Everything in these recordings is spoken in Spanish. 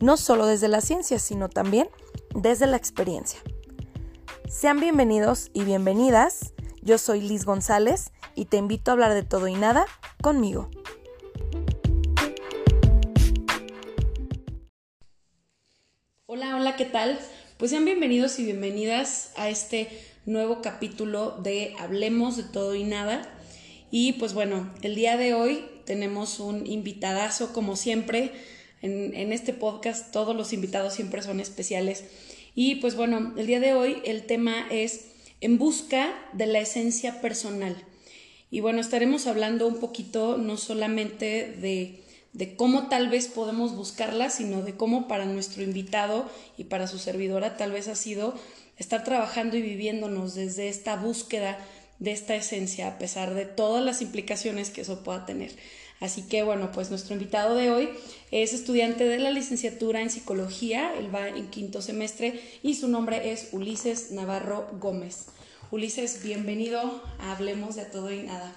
no solo desde la ciencia, sino también desde la experiencia. Sean bienvenidos y bienvenidas. Yo soy Liz González y te invito a hablar de todo y nada conmigo. Hola, hola, ¿qué tal? Pues sean bienvenidos y bienvenidas a este nuevo capítulo de Hablemos de todo y nada. Y pues bueno, el día de hoy tenemos un invitadazo, como siempre, en, este podcast todos los invitados siempre son especiales. Y pues bueno, el día de hoy el tema es en busca de la esencia personal. Y bueno, estaremos hablando un poquito no solamente de, de cómo tal vez podemos buscarla, sino de cómo para nuestro invitado y para su servidora tal vez ha sido estar trabajando y viviéndonos desde esta búsqueda de esta esencia, a pesar de todas las implicaciones que eso pueda tener. Así que bueno, pues nuestro invitado de hoy es estudiante de la licenciatura en psicología, él va en quinto semestre y su nombre es Ulises Navarro Gómez. Ulises, bienvenido a Hablemos de Todo y Nada.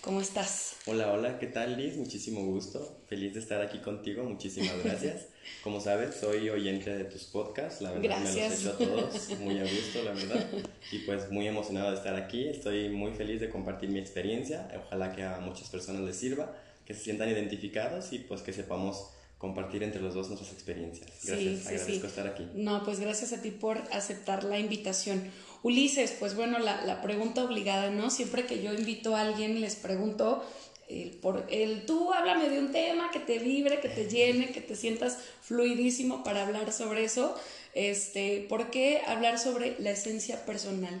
¿Cómo estás? Hola, hola, ¿qué tal Liz? Muchísimo gusto. Feliz de estar aquí contigo, muchísimas gracias. Como sabes, soy oyente de tus podcasts, la verdad me los he hecho a todos muy a gusto, la verdad. Y pues muy emocionado de estar aquí, estoy muy feliz de compartir mi experiencia, ojalá que a muchas personas les sirva, que se sientan identificados y pues que sepamos compartir entre los dos nuestras experiencias. Gracias, sí, sí, agradezco sí. estar aquí. No, pues gracias a ti por aceptar la invitación. Ulises, pues bueno, la, la pregunta obligada, ¿no? Siempre que yo invito a alguien, les pregunto, el, por, el, tú háblame de un tema que te vibre, que te llene, que te sientas fluidísimo para hablar sobre eso. Este, ¿Por qué hablar sobre la esencia personal?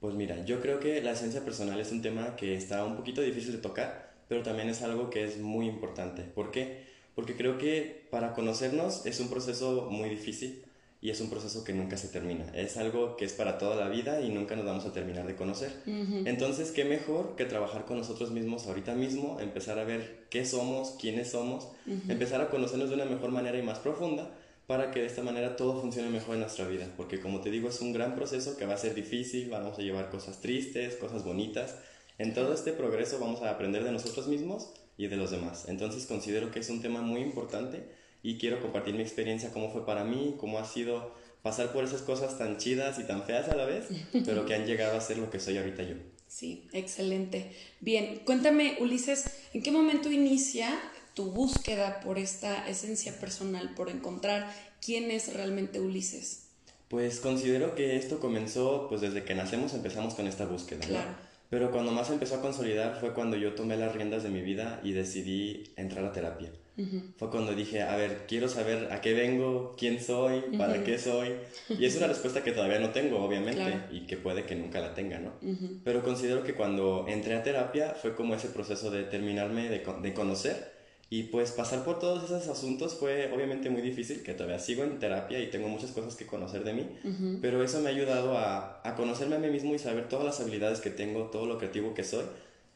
Pues mira, yo creo que la esencia personal es un tema que está un poquito difícil de tocar, pero también es algo que es muy importante. ¿Por qué? Porque creo que para conocernos es un proceso muy difícil y es un proceso que nunca se termina. Es algo que es para toda la vida y nunca nos vamos a terminar de conocer. Uh -huh. Entonces, ¿qué mejor que trabajar con nosotros mismos ahorita mismo, empezar a ver qué somos, quiénes somos, uh -huh. empezar a conocernos de una mejor manera y más profunda para que de esta manera todo funcione mejor en nuestra vida? Porque como te digo, es un gran proceso que va a ser difícil, vamos a llevar cosas tristes, cosas bonitas. En todo este progreso vamos a aprender de nosotros mismos y de los demás. Entonces considero que es un tema muy importante y quiero compartir mi experiencia, cómo fue para mí, cómo ha sido pasar por esas cosas tan chidas y tan feas a la vez, pero que han llegado a ser lo que soy ahorita yo. Sí, excelente. Bien, cuéntame, Ulises, ¿en qué momento inicia tu búsqueda por esta esencia personal, por encontrar quién es realmente Ulises? Pues considero que esto comenzó, pues desde que nacemos empezamos con esta búsqueda. Claro. ¿no? Pero cuando más empezó a consolidar fue cuando yo tomé las riendas de mi vida y decidí entrar a terapia. Uh -huh. Fue cuando dije, a ver, quiero saber a qué vengo, quién soy, para uh -huh. qué soy. Y es una respuesta que todavía no tengo, obviamente, claro. y que puede que nunca la tenga, ¿no? Uh -huh. Pero considero que cuando entré a terapia fue como ese proceso de terminarme de, de conocer y pues pasar por todos esos asuntos fue obviamente muy difícil, que todavía sigo en terapia y tengo muchas cosas que conocer de mí, uh -huh. pero eso me ha ayudado a, a, conocerme a mí mismo y saber todas las habilidades que tengo, todo lo creativo que soy,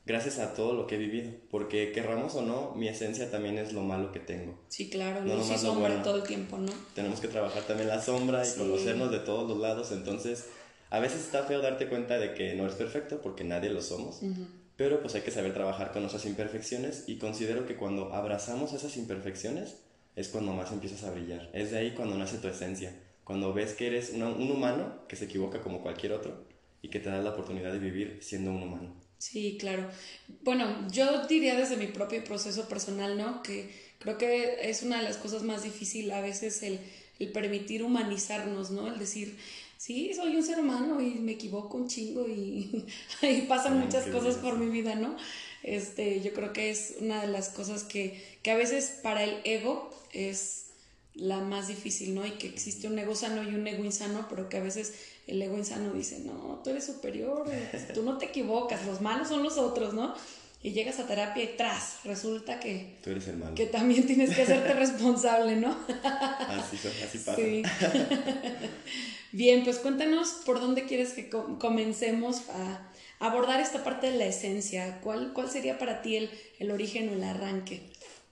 gracias a todo lo que he vivido, porque querramos o no, mi esencia también es lo malo que tengo. Sí, claro, no luz y sombra bueno. todo el tiempo, ¿no? Tenemos que trabajar también la sombra y Sí. conocernos de todos los lados, entonces a veces está feo darte cuenta de que no eres perfecto, porque nadie lo somos. Uh -huh. Pero pues hay que saber trabajar con nuestras imperfecciones y considero que cuando abrazamos esas imperfecciones es cuando más empiezas a brillar. Es de ahí cuando nace tu esencia. Cuando ves que eres un humano que se equivoca como cualquier otro y que te das la oportunidad de vivir siendo un humano. Sí, claro. Bueno, yo diría desde mi propio proceso personal, ¿no? Que creo que es una de las cosas más difíciles a veces el, el permitir humanizarnos, ¿no? El decir, sí, soy un ser humano y me equivoco un chingo y, y pasan Ay, muchas cosas por mi vida, ¿no? Este, yo creo que es una de las cosas que, que a veces para el ego es la más difícil, ¿no? Y que existe un ego sano y un ego insano, pero que a veces el ego insano dice, no, tú eres superior, tú no te equivocas, los malos son los otros, ¿no? Y llegas a terapia y tras, resulta que... Tú eres el malo. Que también tienes que hacerte responsable, ¿no? así, así pasa. Sí. Bien, pues cuéntanos por dónde quieres que comencemos a abordar esta parte de la esencia. ¿Cuál, cuál sería para ti el, el origen o el arranque?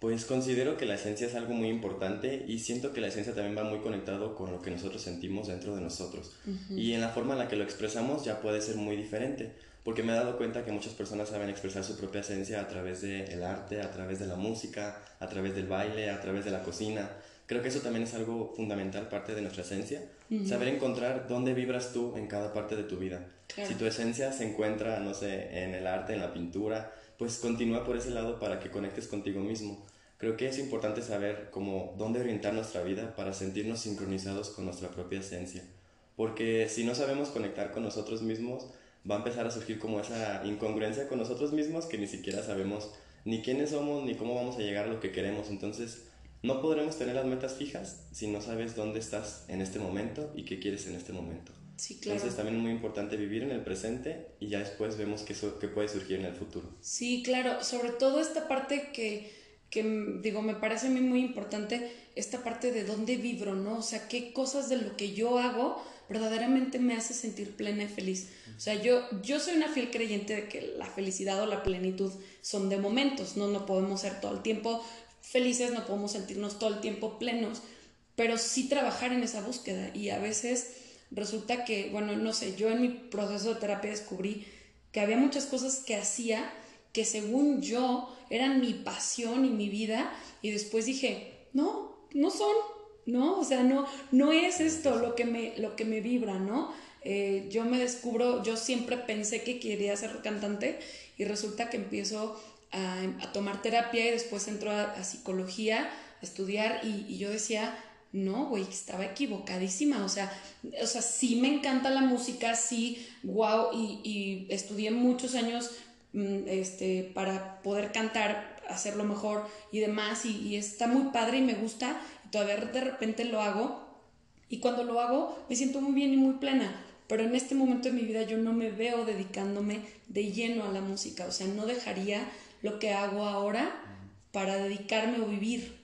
Pues considero que la esencia es algo muy importante y siento que la esencia también va muy conectado con lo que nosotros sentimos dentro de nosotros. Y en la forma en la que lo expresamos ya puede ser muy diferente, porque me he dado cuenta que muchas personas saben expresar su propia esencia a través del arte, a través de la música, a través del baile, a través de la cocina. Creo que eso también es algo fundamental, parte de nuestra esencia. Saber encontrar dónde vibras tú en cada parte de tu vida. Si tu esencia se encuentra, no sé, en el arte, en la pintura, pues continúa por ese lado para que conectes contigo mismo. Creo que es importante saber cómo, dónde orientar nuestra vida para sentirnos sincronizados con nuestra propia esencia. Porque si no sabemos conectar con nosotros mismos, va a empezar a surgir como esa incongruencia con nosotros mismos que ni siquiera sabemos ni quiénes somos ni cómo vamos a llegar a lo que queremos. Entonces, no podremos tener las metas fijas si no sabes dónde estás en este momento y qué quieres en este momento. Sí, claro. Entonces también es muy importante vivir en el presente y ya después vemos qué, qué puede surgir en el futuro. Sí, claro. Sobre todo esta parte que que digo, me parece a mí muy importante esta parte de dónde vibro, ¿no? O sea, qué cosas de lo que yo hago verdaderamente me hace sentir plena y feliz. O sea, yo, yo soy una fiel creyente de que la felicidad o la plenitud son de momentos, ¿no? No podemos ser todo el tiempo felices, no podemos sentirnos todo el tiempo plenos, pero sí trabajar en esa búsqueda. Y a veces resulta que, bueno, no sé, yo en mi proceso de terapia descubrí que había muchas cosas que hacía que según yo eran mi pasión y mi vida y después dije, no, no son, ¿no? O sea, no, no es esto lo que me, lo que me vibra, ¿no? Eh, yo me descubro, yo siempre pensé que quería ser cantante y resulta que empiezo a, tomar terapia y después entro a, psicología, a estudiar y, yo decía, no, güey, estaba equivocadísima, o sea, o sea, sí me encanta la música, sí, wow, y, y estudié muchos años Mm, este, para poder cantar, hacerlo mejor y demás, y, está muy padre y me gusta, todavía de repente lo hago, y cuando lo hago me siento muy bien y muy plena, pero en este momento de mi vida yo no me veo dedicándome de lleno a la música, o sea, no dejaría lo que hago ahora para dedicarme o vivir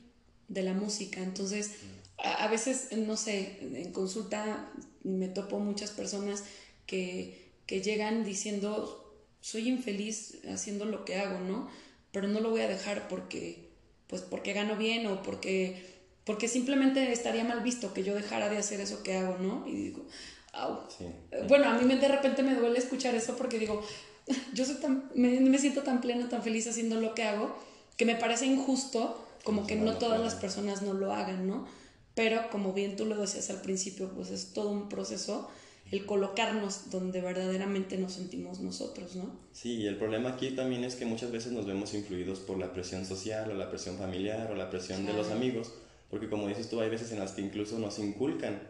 de la música, entonces a, veces, no sé, en consulta me topo muchas personas que, que llegan diciendo soy infeliz haciendo lo que hago, ¿no? Pero no lo voy a dejar porque, pues porque gano bien o porque, porque simplemente estaría mal visto que yo dejara de hacer eso que hago, ¿no? Y digo, au. Bueno, a mí de repente me duele escuchar eso porque digo, yo soy tan, me, me, siento tan plena, tan feliz haciendo lo que hago, que me parece injusto como que no todas las personas no lo hagan, ¿no? Pero como bien tú lo decías al principio, pues es todo un proceso el colocarnos donde verdaderamente nos sentimos nosotros, ¿no? Sí, y el problema aquí también es que muchas veces nos vemos influidos por la presión social o la presión familiar o la presión de los amigos, porque como dices tú, hay veces en las que incluso nos inculcan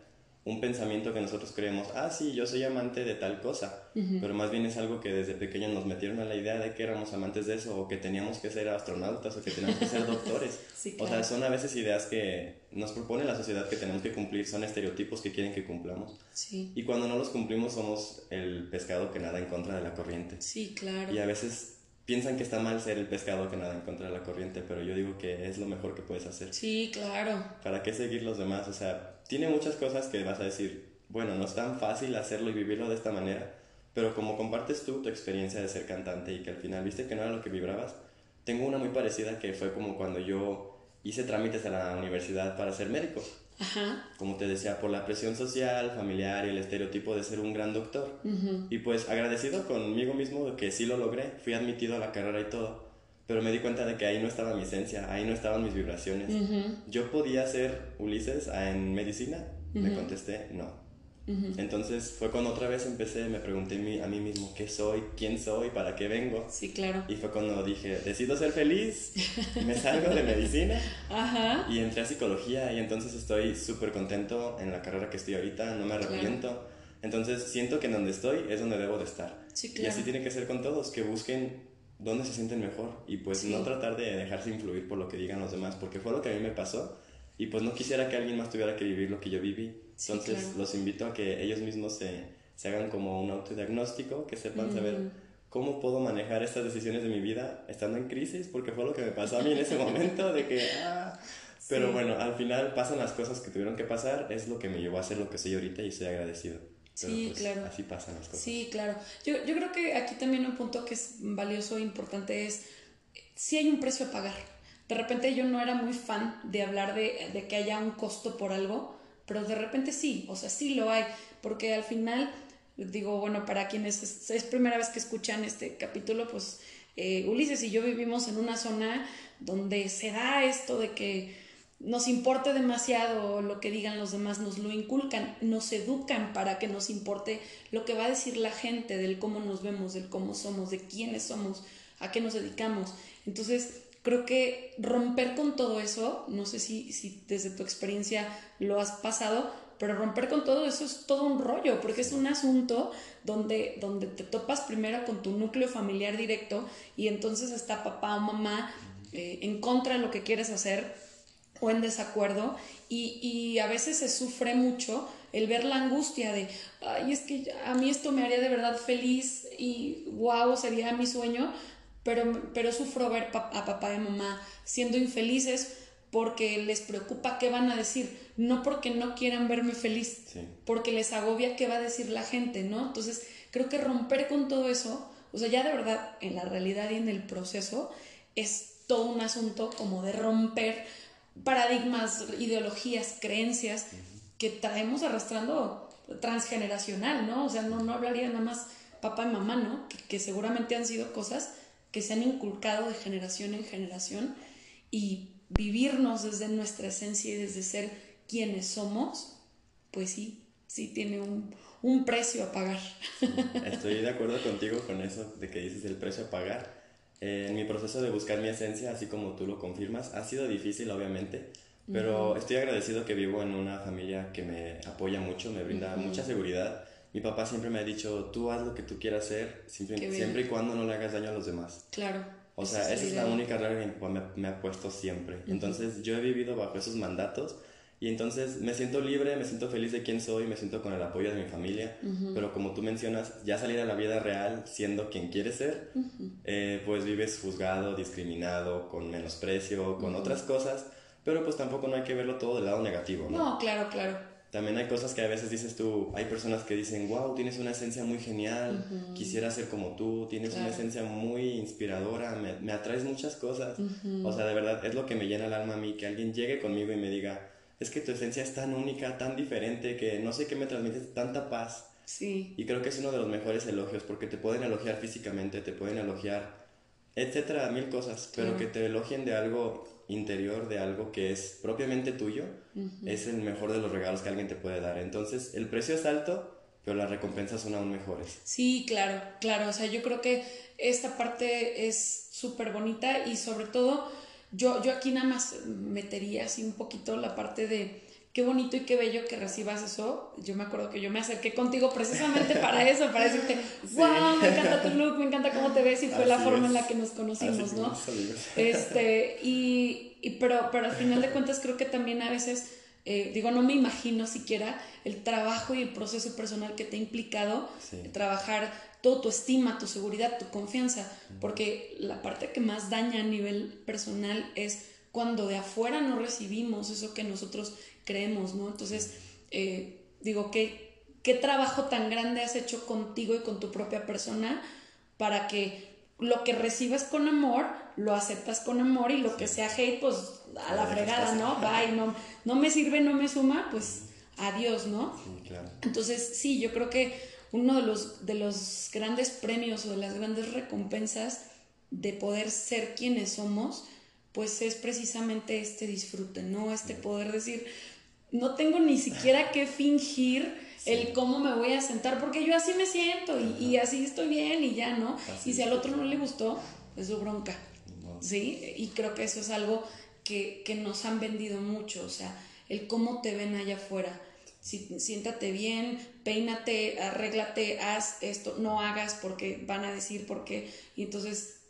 un pensamiento que nosotros creemos, ah, sí, yo soy amante de tal cosa, pero más bien es algo que desde pequeños nos metieron a la idea de que éramos amantes de eso, o que teníamos que ser astronautas, o que teníamos que ser doctores. O sea, son a veces ideas que nos propone la sociedad que tenemos que cumplir, son estereotipos que quieren que cumplamos. Sí. Y cuando no los cumplimos somos el pescado que nada en contra de la corriente. Sí, claro. Y a veces piensan que está mal ser el pescado que nada en contra de la corriente, pero yo digo que es lo mejor que puedes hacer. Sí, claro. ¿Para qué seguir los demás? O sea, tiene muchas cosas que vas a decir, bueno, no es tan fácil hacerlo y vivirlo de esta manera, pero como compartes tú tu experiencia de ser cantante y que al final viste que no era lo que vibrabas, tengo una muy parecida que fue como cuando yo hice trámites a la universidad para ser médico. Ajá. Como te decía, por la presión social, familiar y el estereotipo de ser un gran doctor. Y pues agradecido conmigo mismo de que sí lo logré, fui admitido a la carrera y todo pero me di cuenta de que ahí no estaba mi esencia, ahí no estaban mis vibraciones. Yo podía ser Ulises en medicina, me contesté no. Entonces fue cuando otra vez empecé, me pregunté a mí mismo, ¿qué soy? ¿Quién soy? ¿Para qué vengo? Sí, claro. Y fue cuando dije, decido ser feliz, me salgo de medicina Ajá. y entré a psicología y entonces estoy súper contento en la carrera que estoy ahorita, no me arrepiento. Entonces siento que en donde estoy es donde debo de estar. Sí, claro. Y así tiene que ser con todos, que busquen dónde se sienten mejor y pues no tratar de dejarse influir por lo que digan los demás, porque fue lo que a mí me pasó y pues no quisiera que alguien más tuviera que vivir lo que yo viví. Entonces los invito a que ellos mismos se, se, hagan como un autodiagnóstico, que sepan saber ¿cómo puedo manejar estas decisiones de mi vida estando en crisis? Porque fue lo que me pasó a mí en ese momento, de que, ah, pero bueno, al final pasan las cosas que tuvieron que pasar, es lo que me llevó a ser lo que soy ahorita y estoy agradecido. sí, pues, claro. Así pasan las cosas. Sí, claro. Yo, yo creo que aquí también un punto que es valioso e importante es, si hay un precio a pagar. De repente yo no era muy fan de hablar de, de que haya un costo por algo, pero de repente sí, o sea, sí lo hay, porque al final, digo, bueno, para quienes es, primera vez que escuchan este capítulo, pues eh, Ulises y yo vivimos en una zona donde se da esto de que nos importe demasiado lo que digan los demás, nos lo inculcan, nos educan para que nos importe lo que va a decir la gente, del cómo nos vemos, del cómo somos, de quiénes somos, a qué nos dedicamos. Entonces, creo que romper con todo eso, no sé si, si desde tu experiencia lo has pasado, pero romper con todo eso es todo un rollo, porque es un asunto donde, donde te topas primero con tu núcleo familiar directo y entonces está papá o mamá eh, en contra de lo que quieres hacer o en desacuerdo. Y, a veces se sufre mucho el ver la angustia de, ay, es que a mí esto me haría de verdad feliz y wow, sería mi sueño, pero, pero sufro ver a papá y mamá siendo infelices porque les preocupa qué van a decir, no porque no quieran verme feliz, porque les agobia qué va a decir la gente, ¿no? Entonces, creo que romper con todo eso, o sea, ya de verdad en la realidad y en el proceso, es todo un asunto como de romper paradigmas, ideologías, creencias que traemos arrastrando transgeneracional, ¿no? O sea, no, no hablaría nada más papá y mamá, ¿no? Que, seguramente han sido cosas que se han inculcado de generación en generación y vivirnos desde nuestra esencia y desde ser quienes somos, pues sí, sí tiene un, un precio a pagar. Estoy de acuerdo contigo con eso de que dices el precio a pagar en mi proceso de buscar mi esencia, así como tú lo confirmas, ha sido difícil, obviamente, pero estoy agradecido que vivo en una familia que me apoya mucho, me brinda mucha seguridad. Mi papá siempre me ha dicho, tú haz lo que tú quieras hacer, siempre, siempre y cuando no le hagas daño a los demás. Claro. O sea, esa es la única regla que me, me ha puesto siempre. Entonces, yo he vivido bajo esos mandatos y entonces me siento libre, me siento feliz de quién soy, me siento con el apoyo de mi familia, pero como tú mencionas, ya salir a la vida real siendo quien quieres ser, eh, pues vives juzgado, discriminado, con menosprecio, con otras cosas, pero pues tampoco no hay que verlo todo del lado negativo, ¿no? No, claro, claro. También hay cosas que a veces dices tú, hay personas que dicen, wow, tienes una esencia muy genial, quisiera ser como tú, tienes una esencia muy inspiradora, me, me atraes muchas cosas. O sea, de verdad, es lo que me llena el alma a mí, que alguien llegue conmigo y me diga, es que tu esencia es tan única, tan diferente, que no sé qué me transmite tanta paz. Sí. Y creo que es uno de los mejores elogios, porque te pueden elogiar físicamente, te pueden elogiar, etcétera, mil cosas, pero que te elogien de algo interior, de algo que es propiamente tuyo, es el mejor de los regalos que alguien te puede dar. Entonces, el precio es alto, pero las recompensas son aún mejores. Sí, claro, claro. O sea, yo creo que esta parte es súper bonita y sobre todo yo, yo aquí nada más metería así un poquito la parte de qué bonito y qué bello que recibas eso. Yo me acuerdo que yo me acerqué contigo precisamente para eso, para decirte, wow, me encanta tu look, me encanta cómo te ves y fue la forma en la que nos conocimos, ¿no? Este, y, y, pero, pero al final de cuentas creo que también a veces, eh, digo, no me imagino siquiera el trabajo y el proceso personal que te ha implicado trabajar todo tu estima, tu seguridad, tu confianza, porque la parte que más daña a nivel personal es cuando de afuera no recibimos eso que nosotros creemos, ¿no? Entonces, eh, digo, ¿qué, ¿qué trabajo tan grande has hecho contigo y con tu propia persona para que lo que recibes con amor, lo aceptas con amor y lo que sea hate, pues a la fregada, ¿no? Bye, no, no me sirve, no me suma, pues adiós, ¿no? Sí, claro. Entonces, sí, yo creo que uno de los, de los grandes premios o de las grandes recompensas de poder ser quienes somos, pues es precisamente este disfrute, ¿no? Este poder decir, no tengo ni siquiera que fingir el cómo me voy a sentar, porque yo así me siento y, así estoy bien y ya, ¿no? y si al otro no le gustó, es su bronca, ¿sí? Y creo que eso es algo que, que nos han vendido mucho, o sea, el cómo te ven allá afuera siéntate bien, peínate, arréglate, haz esto, no hagas porque van a decir por qué. Y entonces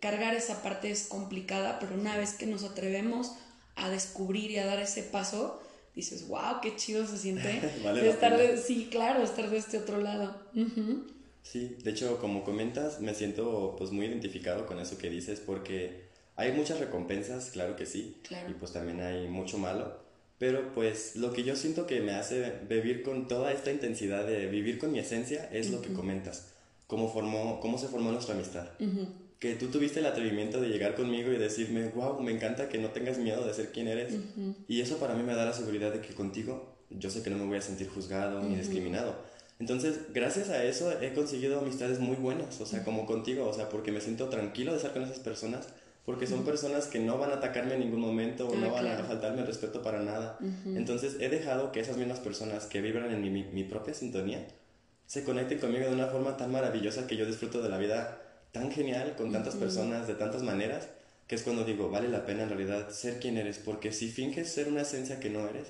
cargar esa parte es complicada, pero una vez que nos atrevemos a descubrir y a dar ese paso, dices, wow, qué chido se siente estar de, sí, claro, estar de este otro lado. Sí, de hecho, como comentas, me siento pues muy identificado con eso que dices porque hay muchas recompensas, claro que sí, Claro. y pues también hay mucho malo, pero pues lo que yo siento que me hace vivir con toda esta intensidad de vivir con mi esencia es lo que comentas, cómo, formó, cómo se formó nuestra amistad. Que tú tuviste el atrevimiento de llegar conmigo y decirme, wow, me encanta que no tengas miedo de ser quien eres. Y eso para mí me da la seguridad de que contigo yo sé que no me voy a sentir juzgado ni discriminado. Entonces, gracias a eso he conseguido amistades muy buenas, o sea, como contigo, o sea, porque me siento tranquilo de estar con esas personas, porque son personas que no van a atacarme en ningún momento o Ah, no van claro. a faltarme el respeto para nada. Entonces, he dejado que esas mismas personas que vibran en mi, mi- mi propia sintonía se conecten conmigo de una forma tan maravillosa que yo disfruto de la vida tan genial, con tantas personas, de tantas maneras, que es cuando digo, vale la pena en realidad ser quien eres, porque si finges ser una esencia que no eres,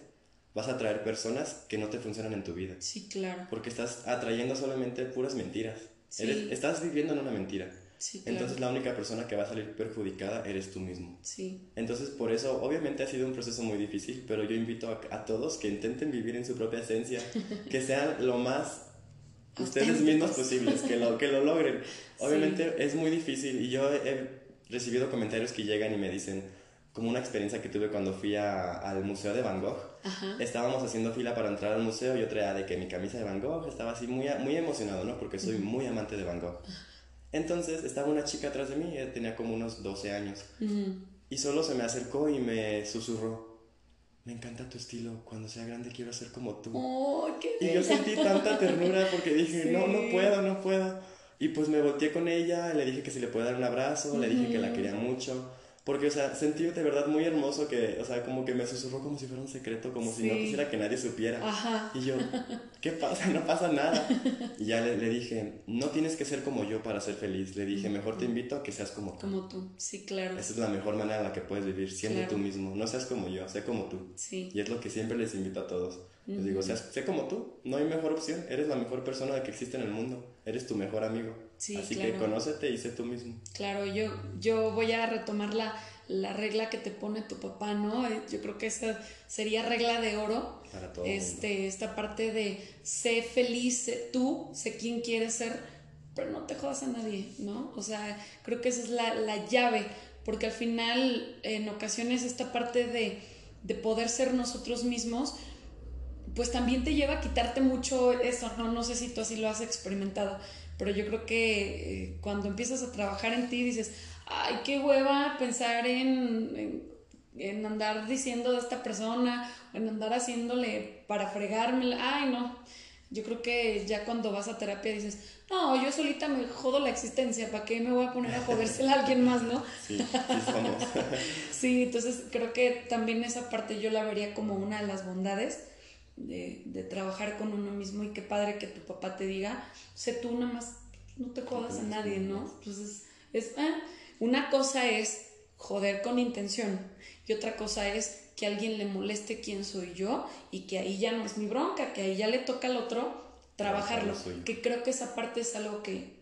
vas a atraer personas que no te funcionan en tu vida, Sí, claro. porque estás atrayendo solamente puras mentiras. Sí. Eres- estás viviendo en una mentira. Sí, claro. Entonces la única persona que va a salir perjudicada eres tú mismo. Sí. Entonces por eso obviamente ha sido un proceso muy difícil, pero yo invito a, a todos que intenten vivir en su propia esencia, que sean lo más ustedes mismos posibles, que lo, que lo logren. Obviamente es muy difícil y yo he recibido comentarios que llegan y me dicen, como una experiencia que tuve cuando fui a- al Museo de Van Gogh, Ajá. estábamos haciendo fila para entrar al museo, yo traía de que mi camisa de Van Gogh, estaba así muy, muy emocionado, ¿no? Porque soy muy amante de Van Gogh. Entonces estaba una chica atrás de mí, ella tenía como unos 12 años, y solo se me acercó y me susurró, me encanta tu estilo, cuando sea grande quiero ser como tú. ¡Oh, qué Y yo sentí tanta ternura porque dije, Sí. no, no puedo, no puedo. Y pues me volteé con ella, le dije que si le puede dar un abrazo, le dije que la quería mucho. Porque, o sea, sentí de verdad muy hermoso que, o sea, como que me susurró como si fuera un secreto, como si no Sí. quisiera que nadie supiera. Ajá. Y yo, ¿qué pasa? No pasa nada. Y ya le, le dije, no tienes que ser como yo para ser feliz. Le dije, mejor te invito a que seas como tú. Como tú. Sí, claro. Esa es la mejor manera en la que puedes vivir, siendo Claro. tú mismo. No seas como yo, sé como tú. Sí. Y es lo que siempre les invito a todos. Les digo, sé como tú, no hay mejor opción, eres la mejor persona que existe en el mundo, eres tu mejor amigo. Sí, Así claro. que conócete y sé tú mismo. Claro, yo, yo voy a retomar la, la regla que te pone tu papá, ¿no? Yo creo que esa sería regla de oro. Para todo mundo. Este, esta parte de sé feliz, sé tú, sé quién quieres ser, pero no te jodas a nadie, ¿no? O sea, creo que esa es la, la llave, porque al final, en ocasiones, esta parte de, de poder ser nosotros mismos, pues también te lleva a quitarte mucho eso, ¿no? No sé si tú así lo has experimentado, pero yo creo que eh, cuando empiezas a trabajar en ti dices, ay, qué hueva pensar en, en, en andar diciendo de esta persona, en andar haciéndole para fregármela, ay, no. Yo creo que ya cuando vas a terapia dices, no, yo solita me jodo la existencia, ¿para qué me voy a poner a jodérsela a alguien más, no? Sí, sí somos. Sí, entonces creo que también esa parte yo la vería como una de las bondades de, de trabajar con uno mismo y qué padre que tu papá te diga, sé tú nada más, no te jodas a nadie, ¿no? Entonces, es, ah, una cosa es joder con intención y otra cosa es que alguien le moleste quién soy yo y que ahí ya no es mi bronca, que ahí ya le toca al otro trabajarlo, que creo que esa parte es algo que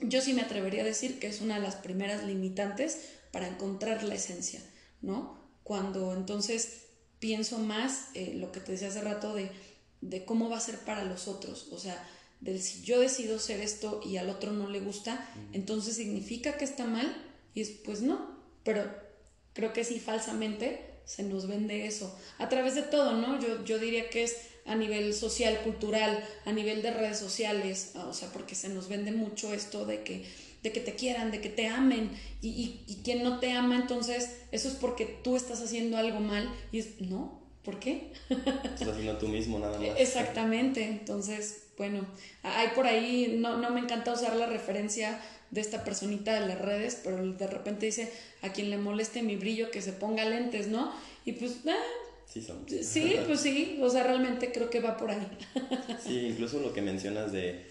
yo sí me atrevería a decir que es una de las primeras limitantes para encontrar la esencia, ¿no? Cuando entonces pienso más eh, lo que te decía hace rato de, de cómo va a ser para los otros, o sea, del si yo decido ser esto y al otro no le gusta, entonces significa que está mal y es pues no, pero creo que sí falsamente se nos vende eso. A través de todo, ¿no? Yo, yo diría que es a nivel social, cultural, a nivel de redes sociales, o sea, porque se nos vende mucho esto de que, de que te quieran, de que te amen, y, y, y quien no te ama, entonces eso es porque tú estás haciendo algo mal, y es, no, ¿por qué? Estás haciendo tú mismo nada más. Exactamente, entonces, bueno, hay por ahí, no, no me encanta usar la referencia de esta personita de las redes, pero de repente dice, a quien le moleste mi brillo, que se ponga lentes, ¿no? Y pues, ah, Sí somos. sí, pues sí, o sea, realmente creo que va por ahí. Sí, incluso lo que mencionas de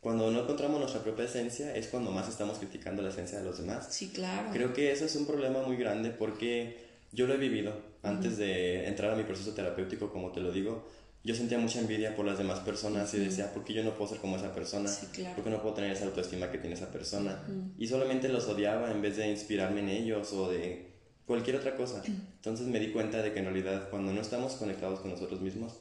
cuando no encontramos nuestra propia esencia es cuando más estamos criticando la esencia de los demás. Sí, claro. Creo que eso es un problema muy grande porque yo lo he vivido antes de entrar a mi proceso terapéutico, como te lo digo. Yo sentía mucha envidia por las demás personas y decía, ¿por qué yo no puedo ser como esa persona? Sí, claro. ¿Por qué no puedo tener esa autoestima que tiene esa persona? Y solamente los odiaba en vez de inspirarme en ellos o de cualquier otra cosa. Entonces me di cuenta de que en realidad cuando no estamos conectados con nosotros mismos,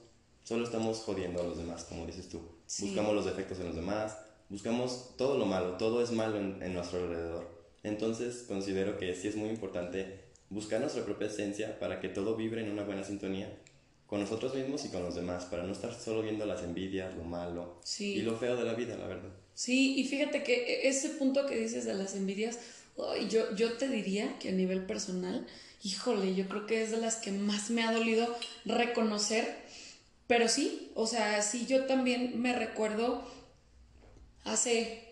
solo estamos jodiendo a los demás, como dices tú. Sí. Buscamos los defectos en los demás, buscamos todo lo malo, todo es malo en, en nuestro alrededor. Entonces considero que sí es muy importante buscar nuestra propia esencia para que todo vibre en una buena sintonía con nosotros mismos y con los demás, para no estar solo viendo las envidias, lo malo y lo feo de la vida, la verdad. Sí, y fíjate que e, ese punto que dices de las envidias, yo, yo te diría que a nivel personal, híjole, yo creo que es de las que más me ha dolido reconocer, pero sí, o sea, sí, yo también me recuerdo hace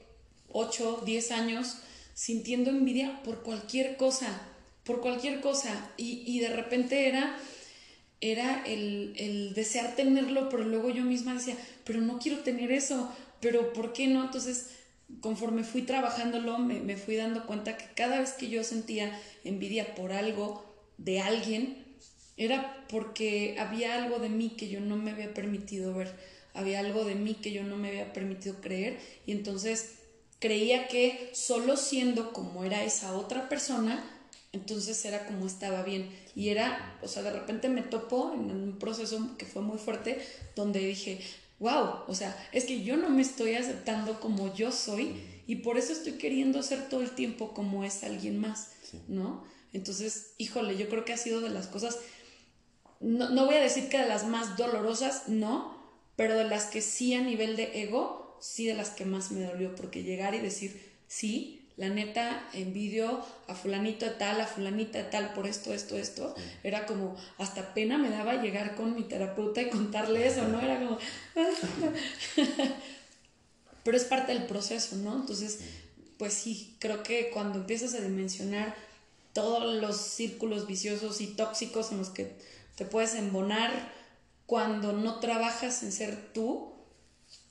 8, 10 años sintiendo envidia por cualquier cosa, por cualquier cosa, y, y de repente era era el, el, desear tenerlo, pero luego yo misma decía, pero no quiero tener eso, pero ¿por qué no? Entonces, conforme fui trabajándolo, me, me fui dando cuenta que cada vez que yo sentía envidia por algo de alguien, era porque había algo de mí que yo no me había permitido ver, había algo de mí que yo no me había permitido creer, y entonces creía que solo siendo como era esa otra persona, entonces era como estaba bien. Y era, o sea, de repente me topó en un proceso que fue muy fuerte, donde dije, wow, o sea, es que yo no me estoy aceptando como yo soy y por eso estoy queriendo ser todo el tiempo como es alguien más, ¿no? Entonces, híjole, yo creo que ha sido de las cosas, no, no voy a decir que de las más dolorosas, no, pero de las que sí a nivel de ego, sí de las que más me dolió, porque llegar y decir, sí, la neta, envidio a fulanito tal, a fulanita tal por esto, esto, esto. Era como, hasta pena me daba llegar con mi terapeuta y contarle eso, ¿no? Era como... Pero es parte del proceso, ¿no? Entonces, pues sí, creo que cuando empiezas a dimensionar todos los círculos viciosos y tóxicos en los que te puedes embonar cuando no trabajas en ser tú,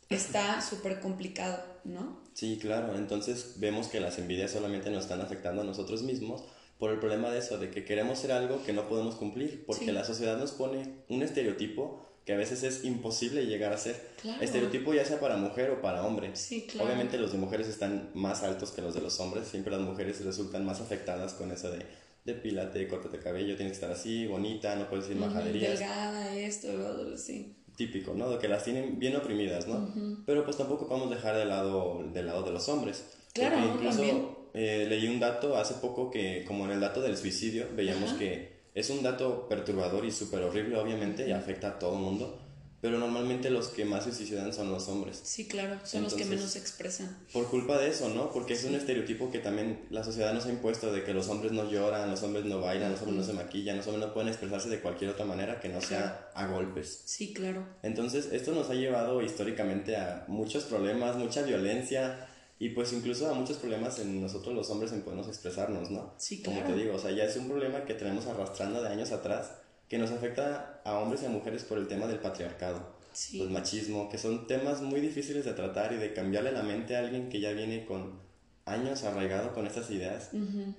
está súper complicado, ¿no? Sí, claro. Entonces vemos que las envidias solamente nos están afectando a nosotros mismos por el problema de eso, de que queremos ser algo que no podemos cumplir, porque la sociedad nos pone un estereotipo que a veces es imposible llegar a ser. Estereotipo ya sea para mujer o para hombre. Sí, claro. Obviamente los de mujeres están más altos que los de los hombres, siempre las mujeres resultan más afectadas con eso de depílate, córtate cabello, tienes que estar así, bonita, no puedes decir majaderías. Delgada, esto, sí típico, ¿no? De que las tienen bien oprimidas, ¿no? Pero pues tampoco podemos dejar de lado, del lado de los hombres. Claro, incluso eh, leí un dato hace poco que, como en el dato del suicidio, veíamos que es un dato perturbador y súper horrible, obviamente, y afecta a todo el mundo pero normalmente los que más se suicidan son los hombres. Sí, claro, son los que menos expresan. Por culpa de eso, ¿no? Porque es un estereotipo que también la sociedad nos ha impuesto de que los hombres no lloran, los hombres no bailan, los hombres no se maquillan, los hombres no pueden expresarse de cualquier otra manera que no sea a golpes. Sí, claro. Entonces, esto nos ha llevado históricamente a muchos problemas, mucha violencia y pues incluso a muchos problemas en nosotros los hombres en podernos expresarnos, ¿no? Sí, claro. Como te digo, o sea, ya es un problema que tenemos arrastrando de años atrás que nos afecta a hombres y a mujeres por el tema del patriarcado, el machismo, que son temas muy difíciles de tratar y de cambiarle la mente a alguien que ya viene con años arraigado con estas ideas.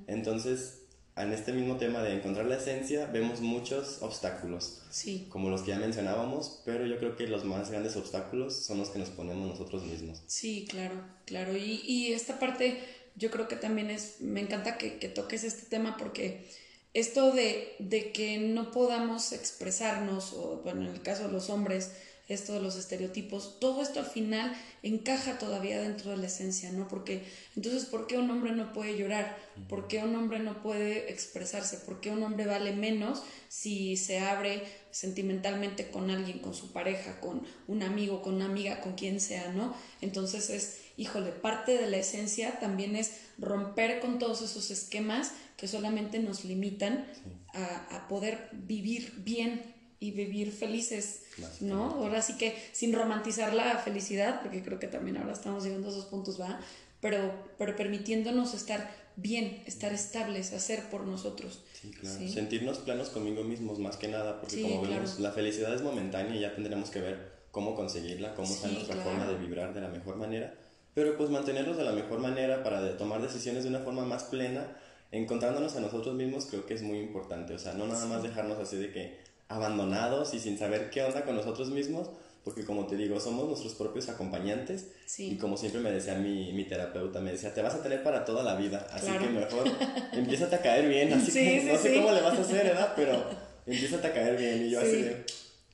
Entonces, en este mismo tema de encontrar la esencia, vemos muchos obstáculos, sí. como los que ya mencionábamos, pero yo creo que los más grandes obstáculos son los que nos ponemos nosotros mismos. Sí, claro, claro. Y, y esta parte, yo creo que también es, me encanta que, que toques este tema porque esto de, de, que no podamos expresarnos, o bueno, en el caso de los hombres, esto de los estereotipos, todo esto al final encaja todavía dentro de la esencia, ¿no? Porque entonces, ¿por qué un hombre no puede llorar? ¿Por qué un hombre no puede expresarse? ¿Por qué un hombre vale menos si se abre sentimentalmente con alguien, con su pareja, con un amigo, con una amiga, con quien sea, ¿no? Entonces es, híjole, parte de la esencia también es romper con todos esos esquemas que solamente nos limitan a, poder vivir bien y vivir felices, ¿no? Ahora sí que sin romantizar la felicidad, porque creo que también ahora estamos llegando a esos puntos, ¿va? Pero, pero permitiéndonos estar bien, estar estables, hacer por nosotros. Sí, claro. Sentirnos plenos conmigo mismos más que nada, porque como vemos, la felicidad es momentánea y ya tendremos que ver cómo conseguirla, cómo es nuestra forma de vibrar de la mejor manera, pero pues mantenerlos de la mejor manera para tomar decisiones de una forma más plena encontrándonos a nosotros mismos creo que es muy importante, o sea, no nada más dejarnos así de que abandonados y sin saber qué onda con nosotros mismos, porque como te digo, somos nuestros propios acompañantes. Y como siempre me decía mi, mi, terapeuta, me decía, te vas a tener para toda la vida, así que mejor empieza a caer bien, así que no sé cómo le vas a hacer, ¿verdad? Pero empieza a caer bien y yo así de,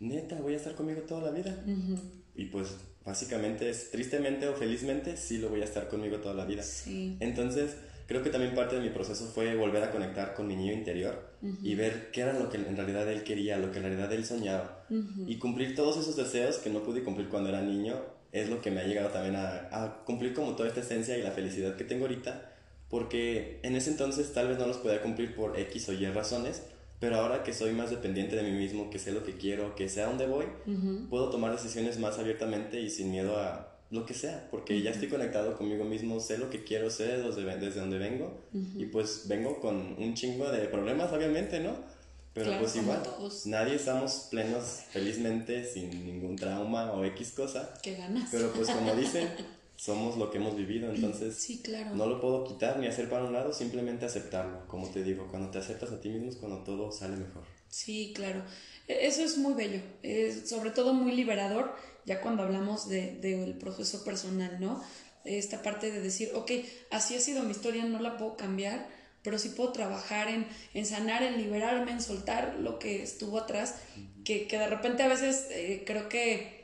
neta, voy a estar conmigo toda la vida. Y pues básicamente es tristemente o felizmente, sí lo voy a estar conmigo toda la vida. Sí. Entonces, creo que también parte de mi proceso fue volver a conectar con mi niño interior y ver qué era lo que en realidad él quería, lo que en realidad él soñaba. Y cumplir todos esos deseos que no pude cumplir cuando era niño es lo que me ha llegado también a, a cumplir como toda esta esencia y la felicidad que tengo ahorita, porque en ese entonces tal vez no los podía cumplir por X o Y razones, pero ahora que soy más dependiente de mí mismo, que sé lo que quiero, que sé a dónde voy, puedo tomar decisiones más abiertamente y sin miedo a lo que sea, porque ya estoy conectado conmigo mismo, sé lo que quiero, sé desde, dónde vengo y pues vengo con un chingo de problemas, obviamente, ¿no? Pero pues igual, nadie estamos plenos felizmente sin ningún trauma o X cosa. Qué ganas. Pero pues como dicen, somos lo que hemos vivido, entonces sí, claro. no lo puedo quitar ni hacer para un lado, simplemente aceptarlo. Como te digo, cuando te aceptas a ti mismo es cuando todo sale mejor. Sí, claro. E, eso es muy bello, es sobre todo muy liberador, ya cuando hablamos del de, proceso personal, ¿no? Esta parte de decir, ok, así ha sido mi historia, no la puedo cambiar, pero sí puedo trabajar en, en sanar, en liberarme, en soltar lo que estuvo atrás, que, que de repente a veces eh, creo que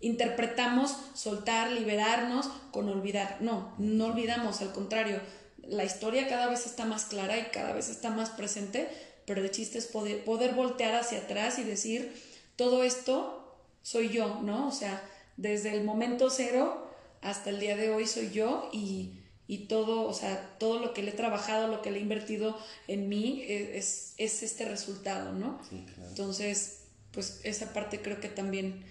interpretamos soltar, liberarnos con olvidar. No, no olvidamos, al contrario, la historia cada vez está más clara y cada vez está más presente, pero el chiste es poder, poder voltear hacia atrás y decir, todo esto soy yo, ¿no? O sea, desde el momento cero hasta el día de hoy soy yo y y todo, o sea, todo lo que le he trabajado, lo que le he invertido en mí es, es, este resultado, ¿no? Entonces, pues esa parte creo que también,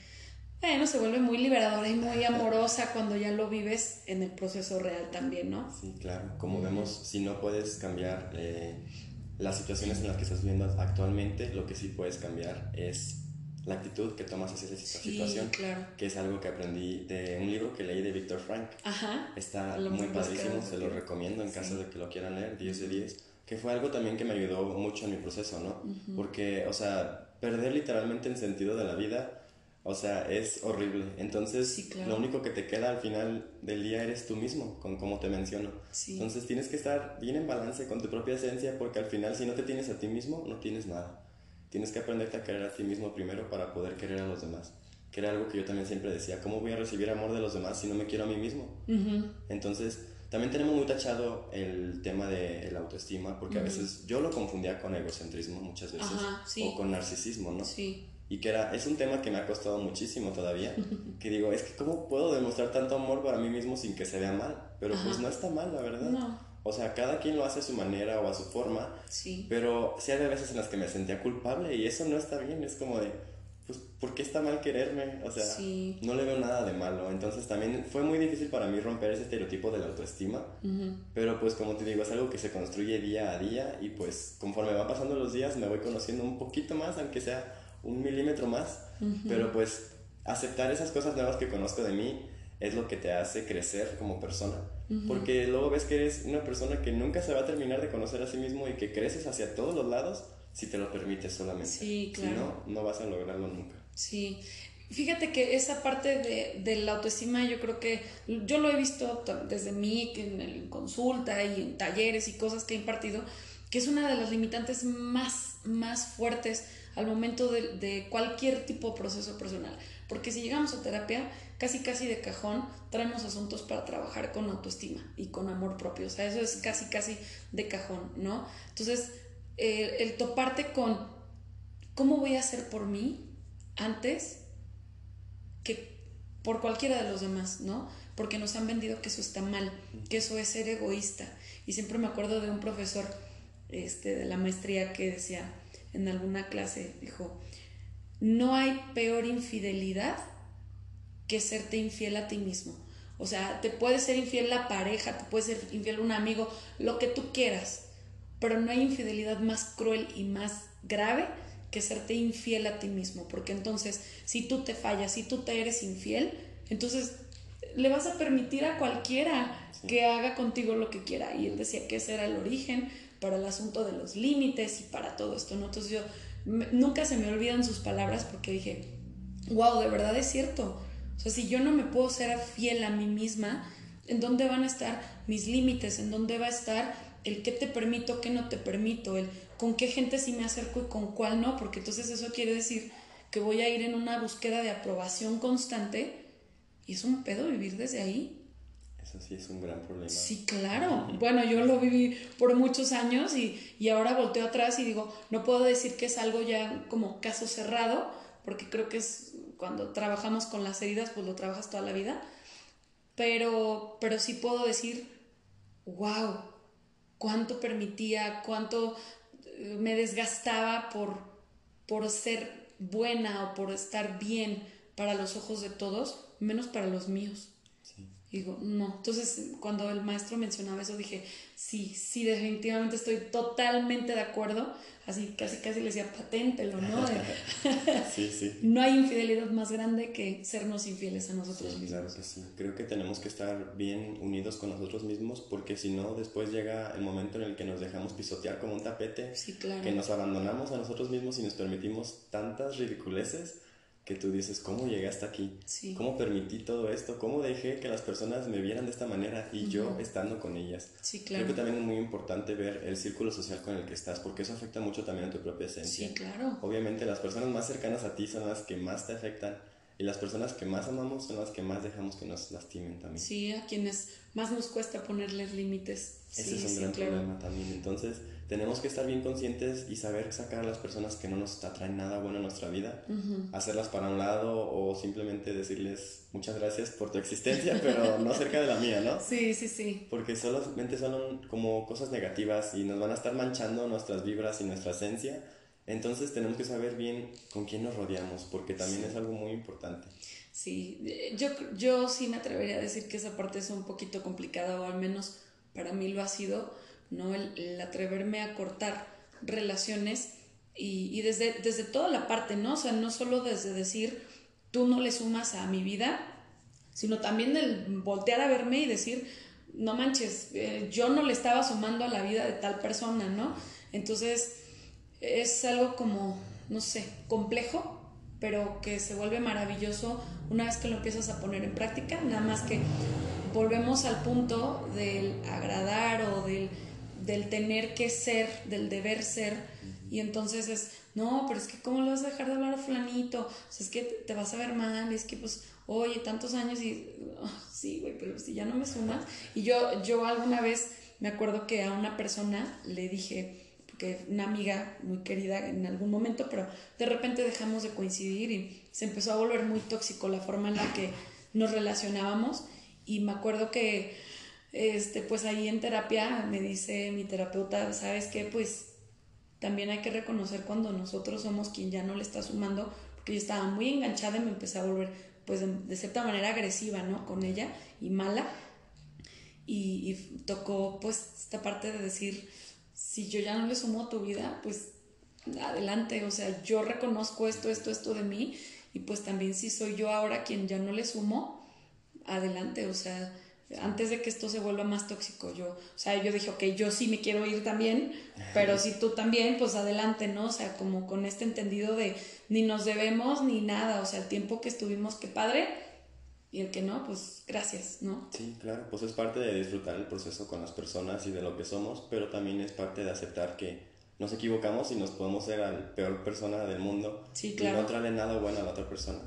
bueno, se vuelve muy liberadora y muy amorosa cuando ya lo vives en el proceso real también, ¿no? Sí, claro. Como vemos, si no puedes cambiar eh, las situaciones en las que estás viviendo actualmente, lo que sí puedes cambiar es la actitud que tomas hacia esa situación, claro. que es algo que aprendí de un libro que leí de Víctor Frank. Ajá. Está muy padrísimo, se lo recomiendo en caso de que lo quieran leer, 10 de 10, que fue algo también que me ayudó mucho en mi proceso, ¿no? Porque, o sea, perder literalmente el sentido de la vida, o sea, es horrible. Entonces, lo único que te queda al final del día eres tú mismo, con como te menciono. Entonces, tienes que estar bien en balance con tu propia esencia, porque al final, si no te tienes a ti mismo, no tienes nada tienes que aprenderte a querer a ti mismo primero para poder querer a los demás. Que era algo que yo también siempre decía, ¿cómo voy a recibir amor de los demás si no me quiero a mí mismo? Entonces, también tenemos muy tachado el tema de la autoestima, porque a veces yo lo confundía con egocentrismo muchas veces, o con narcisismo, ¿no? Sí. Y que era, es un tema que me ha costado muchísimo todavía, que digo, es que ¿cómo puedo demostrar tanto amor para mí mismo sin que se vea mal? Pero pues no está mal, la verdad. No. O sea, cada quien lo hace a su manera o a su forma. Sí. Pero sí hay veces en las que me sentía culpable y eso no está bien. Es como de, pues, ¿por qué está mal quererme? O sea, no le veo nada de malo. Entonces también fue muy difícil para mí romper ese estereotipo de la autoestima. Pero pues como te digo, es algo que se construye día a día y pues conforme van pasando los días me voy conociendo un poquito más, aunque sea un milímetro más. Pero pues aceptar esas cosas nuevas que conozco de mí es lo que te hace crecer como persona. Porque luego ves que eres una persona que nunca se va a terminar de conocer a sí mismo y que creces hacia todos los lados si te lo permites solamente. Sí, claro. Si no, no vas a lograrlo nunca. Sí. Fíjate que esa parte de, de, la autoestima yo creo que yo lo he visto desde mí, en, en consulta y en talleres y cosas que he impartido, que es una de las limitantes más, más fuertes al momento de, cualquier tipo de proceso personal. Porque si llegamos a terapia, casi casi de cajón traemos asuntos para trabajar con autoestima y con amor propio. O sea, eso es casi casi de cajón, ¿no? Entonces, el toparte con cómo voy a hacer por mí antes que por cualquiera de los demás, ¿no? Porque nos han vendido que eso está mal, que eso es ser egoísta. Y siempre me acuerdo de un profesor este, de la maestría que decía en alguna clase, dijo, no hay peor infidelidad que serte infiel a ti mismo. O sea, te puede ser infiel la pareja, te puede ser infiel un amigo, lo que tú quieras, pero no hay infidelidad más cruel y más grave que serte infiel a ti mismo, porque entonces si tú te fallas, si tú te eres infiel, entonces le vas a permitir a cualquiera que haga contigo lo que quiera. Y él decía que ese era el origen para el asunto de los límites y para todo esto, ¿no? Entonces yo nunca se me olvidan sus palabras porque dije, wow, de verdad es cierto. O sea, si yo no me puedo ser fiel a mí misma, ¿en dónde van a estar mis límites? ¿En dónde va a estar el qué te permito, qué no te permito? El con qué gente sí me acerco y con cuál no, porque entonces eso quiere decir que voy a ir en una búsqueda de aprobación constante Y es un pedo vivir desde ahí. Eso sí es un gran problema. Sí, claro. Bueno, yo lo viví por muchos años y, y ahora volteo atrás y digo, no puedo decir que es algo ya como caso cerrado, porque creo que es cuando trabajamos con las heridas, pues lo trabajas toda la vida. Pero, pero sí puedo decir, wow, cuánto permitía, cuánto eh, me desgastaba por, por ser buena o por estar bien para los ojos de todos, menos para los míos. Digo, no. Entonces, cuando el maestro mencionaba eso, dije, sí, sí, definitivamente estoy totalmente de acuerdo así casi casi le decía paténtelo, ¿no? sí, sí. No hay infidelidad más grande que sernos infieles a nosotros mismos. Claro que sí. Creo que tenemos que estar bien unidos con nosotros mismos porque si no, después llega el momento en el que nos dejamos pisotear como un tapete, sí, claro. que nos abandonamos a nosotros mismos y nos permitimos tantas ridiculeces que tú dices, ¿cómo llegué hasta aquí? ¿Cómo permití todo esto? ¿Cómo dejé que las personas me vieran de esta manera y yo estando con ellas? Sí, claro. Creo que también es muy importante ver el círculo social con el que estás, porque eso afecta mucho también a tu propia esencia. Sí, claro. Obviamente las personas más cercanas a ti son las que más te afectan y las personas que más amamos son las que más dejamos que nos lastimen también. Sí, a quienes más nos cuesta ponerles límites. Ese es un gran problema también. Entonces, tenemos que estar bien conscientes y saber sacar a las personas que no nos atraen nada bueno en nuestra vida, hacerlas para un lado o simplemente decirles muchas gracias por tu existencia, pero no cerca de la mía, ¿no? Sí, sí, sí. Porque solamente son como cosas negativas y nos van a estar manchando nuestras vibras y nuestra esencia. Entonces tenemos que saber bien con quién nos rodeamos, porque también es algo muy importante. Sí, yo, yo sí me atrevería a decir que esa parte es un poquito complicada, o al menos para mí lo ha sido ¿no? El, atreverme a cortar relaciones y, desde, desde toda la parte, ¿no? O sea, no solo desde decir, tú no le sumas a mi vida, sino también el voltear a verme y decir, no manches, eh, yo no le estaba sumando a la vida de tal persona, ¿no? Entonces, es algo como, no sé, complejo, pero que se vuelve maravilloso una vez que lo empiezas a poner en práctica, nada más que volvemos al punto del agradar o del del tener que ser, del deber ser. Y entonces es, no, pero es que ¿cómo le vas a dejar de hablar a fulanito? O sea, es que te vas a ver mal, es que pues, oye, tantos años y, ah, sí, güey, pero si ya no me sumas. Y yo, yo alguna vez me acuerdo que a una persona le dije, que una amiga muy querida en algún momento, pero de repente dejamos de coincidir y se empezó a volver muy tóxico la forma en la que nos relacionábamos. Y me acuerdo que este, pues ahí en terapia me dice mi terapeuta, ¿sabes qué? Pues también hay que reconocer cuando nosotros somos quien ya no le está sumando, porque yo estaba muy enganchada y me empecé a volver, pues de, cierta manera agresiva, ¿no? Con ella y mala. Y, y, tocó, pues, esta parte de decir, si yo ya no le sumo a tu vida, pues adelante, o sea, yo reconozco esto, esto, esto de mí, y pues también si soy yo ahora quien ya no le sumo, adelante, o sea, antes de que esto se vuelva más tóxico, yo, o sea, yo dije, ok, yo sí me quiero ir también, pero si tú también, pues adelante, ¿no? O sea, como con este entendido de ni nos debemos ni nada, o sea, el tiempo que estuvimos, qué padre, y el que no, pues gracias, ¿no? Sí, claro, pues es parte de disfrutar el proceso con las personas y de lo que somos, pero también es parte de aceptar que nos equivocamos y nos podemos ser la peor persona del mundo sí, claro. y no traerle nada bueno a la otra persona.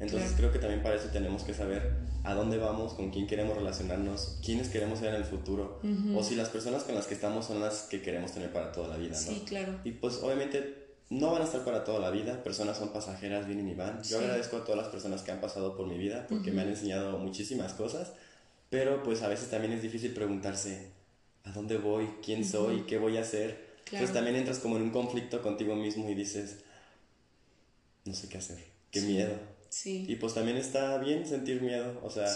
Entonces creo que también para eso tenemos que saber a dónde vamos, con quién queremos relacionarnos, quiénes queremos ser en el futuro, o si las personas con las que estamos son las que queremos tener para toda la vida, ¿no? Sí, claro. Y pues obviamente no van a estar para toda la vida, personas son pasajeras, vienen y van. Yo agradezco a todas las personas que han pasado por mi vida porque me han enseñado muchísimas cosas, pero pues a veces también es difícil preguntarse a dónde voy, quién soy, qué voy a hacer. Entonces también entras como en un conflicto contigo mismo y dices, no sé qué hacer, qué miedo y pues también está bien sentir miedo, o sea,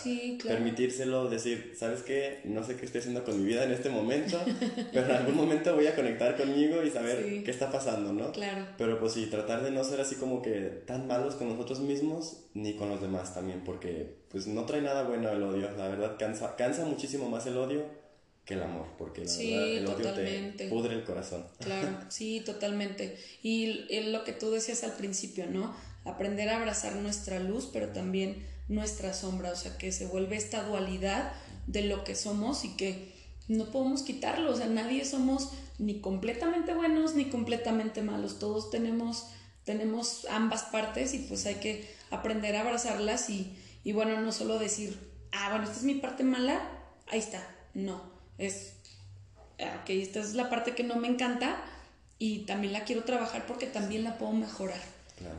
permitírselo, decir, ¿sabes qué? No sé qué estoy haciendo con mi vida en este momento, pero en algún momento voy a conectar conmigo y saber qué está pasando, ¿no? Claro. Pero pues sí, tratar de no ser así como que tan malos con nosotros mismos ni con los demás también, porque pues no trae nada bueno el odio, la verdad cansa, cansa muchísimo más el odio que el amor, porque la verdad el odio te pudre el corazón. Claro, sí, totalmente. Y lo que tú decías al principio, ¿no? Aprender a abrazar nuestra luz, pero también nuestra sombra, o sea, que se vuelve esta dualidad de lo que somos y que no podemos quitarlo, o sea, nadie somos ni completamente buenos ni completamente malos, todos tenemos, tenemos ambas partes y pues hay que aprender a abrazarlas y, Y bueno, no solo decir, ah, bueno, esta es mi parte mala, ahí está. No, es, ah, ok, esta es la parte que no me encanta y también la quiero trabajar porque también la puedo mejorar.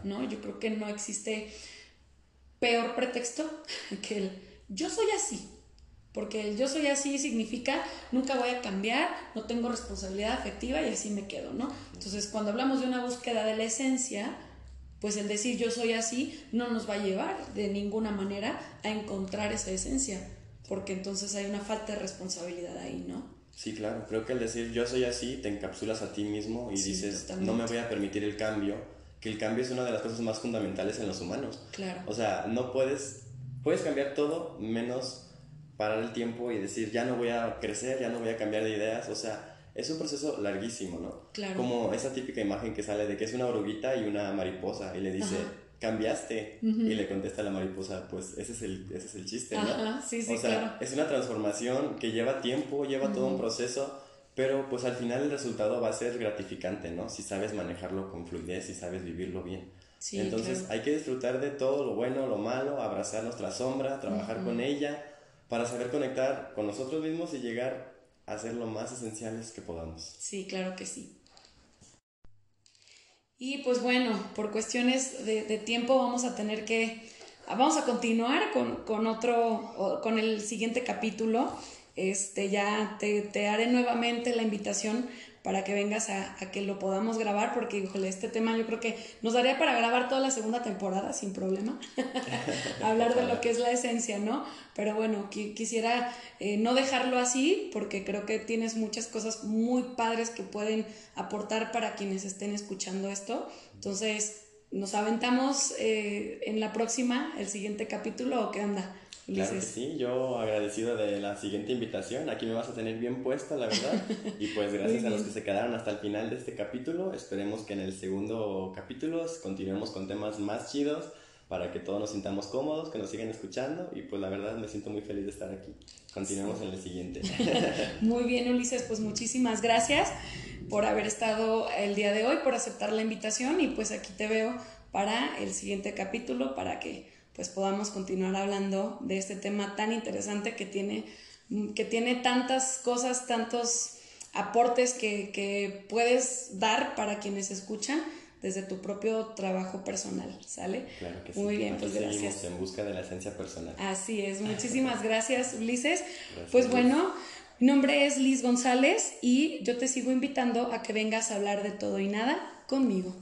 ¿No? Yo creo que no existe peor pretexto que el yo soy así. Porque el yo soy así significa nunca voy a cambiar, no tengo responsabilidad afectiva y así me quedo, ¿no? Entonces, cuando hablamos de una búsqueda de la esencia, pues el decir yo soy así no nos va a llevar de ninguna manera a encontrar esa esencia, porque entonces hay una falta de responsabilidad ahí, ¿no? Sí, claro, creo que el decir yo soy así te encapsulas a ti mismo y dices no me voy a permitir el cambio, que el cambio es una de las cosas más fundamentales en los humanos. Claro. O sea, no puedes, puedes cambiar todo menos parar el tiempo y decir, ya no voy a crecer, ya no voy a cambiar de ideas, o sea, es un proceso larguísimo, ¿no? Claro. Como esa típica imagen que sale de que es una oruguita y una mariposa y le dice, cambiaste, y le contesta la mariposa, pues ese es el, ese es el chiste, ¿no? Ajá, sí, sí, o sea, es una transformación que lleva tiempo, lleva todo un proceso, pero pues al final el resultado va a ser gratificante, ¿no? Si sabes manejarlo con fluidez, si sabes vivirlo bien. Sí, Entonces hay que disfrutar de todo lo bueno, lo malo, abrazar nuestra sombra, trabajar con ella para saber conectar con nosotros mismos y llegar a ser lo más esenciales que podamos. Sí, claro que sí. Y pues bueno, por cuestiones de, tiempo vamos a tener que, vamos a continuar con, otro, con el siguiente capítulo. Este, ya te, te haré nuevamente la invitación para que vengas a, que lo podamos grabar, porque, híjole, este tema yo creo que nos daría para grabar toda la segunda temporada sin problema, hablar de lo que es la esencia, ¿no? Pero bueno, quisiera eh, no dejarlo así, porque creo que tienes muchas cosas muy padres que pueden aportar para quienes estén escuchando esto. Entonces, ¿nos aventamos eh, en la próxima, el siguiente capítulo o qué onda? Claro que sí, yo agradecido de la siguiente invitación. Aquí me vas a tener bien puesta, la verdad. Y pues gracias a los que se quedaron hasta el final de este capítulo. Esperemos que en el segundo capítulo continuemos con temas más chidos para que todos nos sintamos cómodos, que nos sigan escuchando. Y pues la verdad me siento muy feliz de estar aquí. Continuemos en el siguiente. muy bien, Ulises, pues muchísimas gracias por haber estado el día de hoy, por aceptar la invitación. Y pues aquí te veo para el siguiente capítulo, para que pues podamos continuar hablando de este tema tan interesante que tiene, que tiene tantas cosas, tantos aportes que, que puedes dar para quienes escuchan desde tu propio trabajo personal, ¿sale? Claro que sí. Muy bien, pues gracias. en busca de la esencia personal. Así es, muchísimas gracias Ulises. pues bueno, mi nombre es Liz González y yo te sigo invitando a que vengas a hablar de todo y nada conmigo.